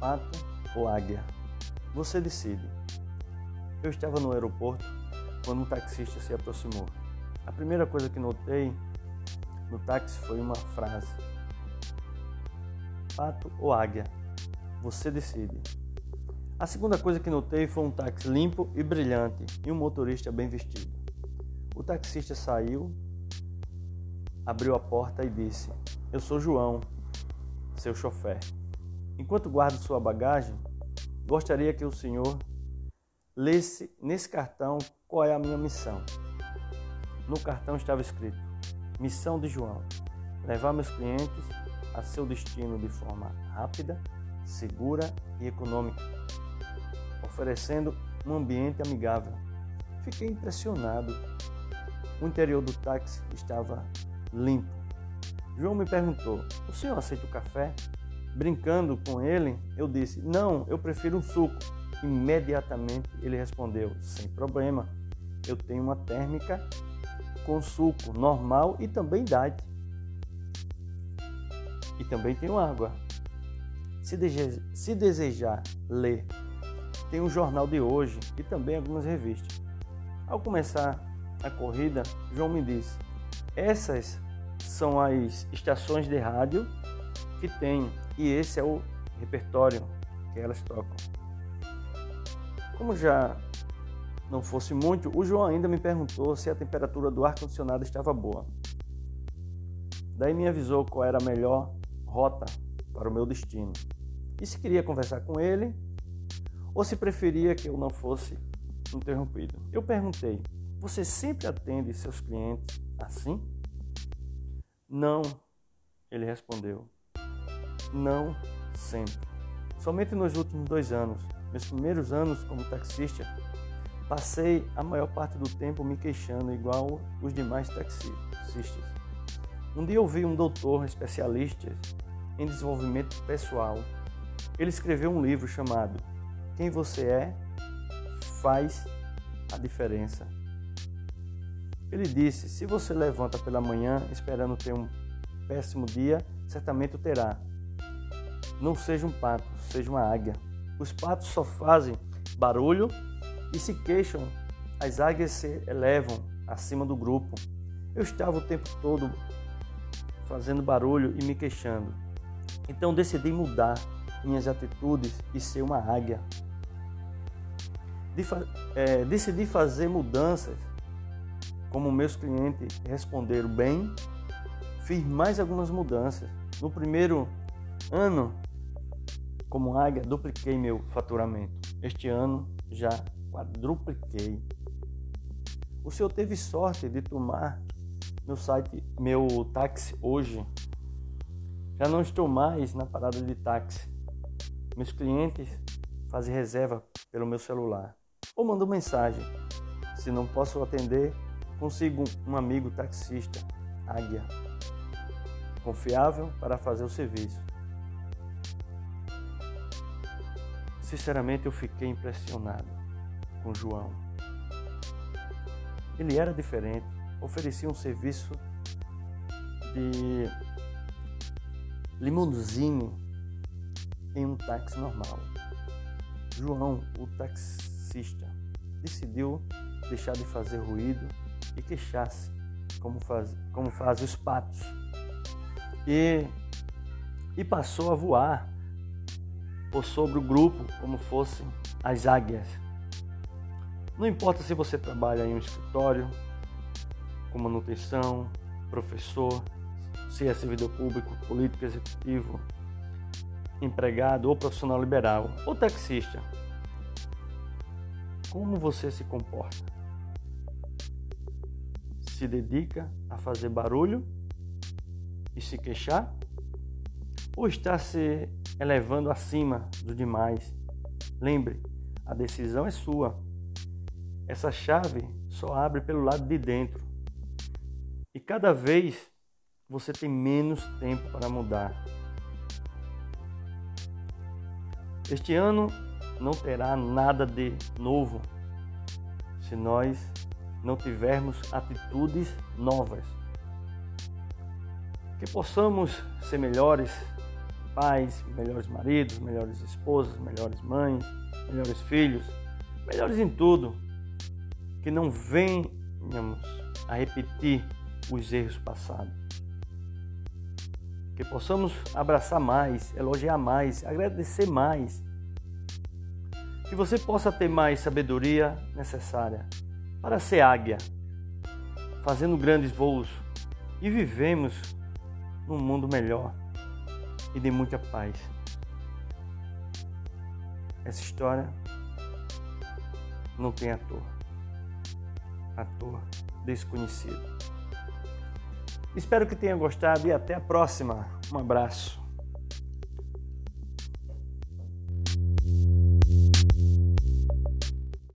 pato ou águia? Você decide. Eu estava no aeroporto quando um taxista se aproximou. A primeira coisa que notei no táxi foi uma frase: Pato ou águia? Você decide. A segunda coisa que notei foi um táxi limpo e brilhante e um motorista bem vestido. O taxista saiu, abriu a porta e disse: Eu sou João, seu chofer. Enquanto guardo sua bagagem, gostaria que o senhor lesse nesse cartão qual é a minha missão. No cartão estava escrito: Missão de João: levar meus clientes a seu destino de forma rápida, segura e econômica, oferecendo um ambiente amigável. Fiquei impressionado. O interior do táxi estava limpo. João me perguntou: O senhor aceita o café? Brincando com ele, eu disse: Não, eu prefiro um suco. Imediatamente ele respondeu: Sem problema, eu tenho uma térmica com suco normal e também diet. E também tenho água. Se, desejar, se desejar ler, tem um jornal de hoje e também algumas revistas. Ao começar a corrida, João me disse: Essas são as estações de rádio que tem e esse é o repertório que elas tocam. Como já não fosse muito, o João ainda me perguntou se a temperatura do ar-condicionado estava boa. Daí me avisou qual era a melhor rota para o meu destino. E se queria conversar com ele ou se preferia que eu não fosse interrompido. Eu perguntei: Você sempre atende seus clientes assim? Não, ele respondeu. Não sempre. Somente nos últimos dois anos, meus primeiros anos como taxista, passei a maior parte do tempo me queixando igual os demais taxistas. Um dia ouvi um doutor especialista em desenvolvimento pessoal. Ele escreveu um livro chamado Quem Você É Faz a Diferença. Ele disse: Se você levanta pela manhã esperando ter um péssimo dia, certamente o terá. Não seja um pato, seja uma águia. Os patos só fazem barulho e se queixam. As águias se elevam acima do grupo. Eu estava o tempo todo fazendo barulho e me queixando. Então decidi mudar minhas atitudes e ser uma águia. É, decidi fazer mudanças. Como meus clientes responderam bem, fiz mais algumas mudanças. No primeiro ano, como águia, dupliquei meu faturamento. Este ano já quadrupliquei. O senhor teve sorte de tomar meu site, meu táxi hoje. Já não estou mais na parada de táxi. Meus clientes fazem reserva pelo meu celular ou mandam mensagem. Se não posso atender, consigo um amigo taxista, águia, confiável para fazer o serviço. Sinceramente, eu fiquei impressionado com João. Ele era diferente, oferecia um serviço de limusine em um táxi normal. João, o taxista, decidiu deixar de fazer ruído e queixar-se, como faz, como faz os patos, e, e passou a voar por sobre o grupo como fossem as águias. Não importa se você trabalha em um escritório, com manutenção, professor, se é servidor público, político executivo, empregado ou profissional liberal ou taxista. Como você se comporta? Se dedica a fazer barulho e se queixar? Ou está se elevando acima do demais. Lembre, a decisão é sua. Essa chave só abre pelo lado de dentro. E cada vez você tem menos tempo para mudar. Este ano não terá nada de novo se nós não tivermos atitudes novas. Que possamos ser melhores pais, melhores maridos, melhores esposas, melhores mães, melhores filhos, melhores em tudo. Que não venhamos a repetir os erros passados. Que possamos abraçar mais, elogiar mais, agradecer mais. Que você possa ter mais sabedoria necessária para ser águia, fazendo grandes voos e vivemos num mundo melhor e de muita paz. Essa história não tem ator. Ator desconhecido. Espero que tenha gostado e até a próxima. Um abraço.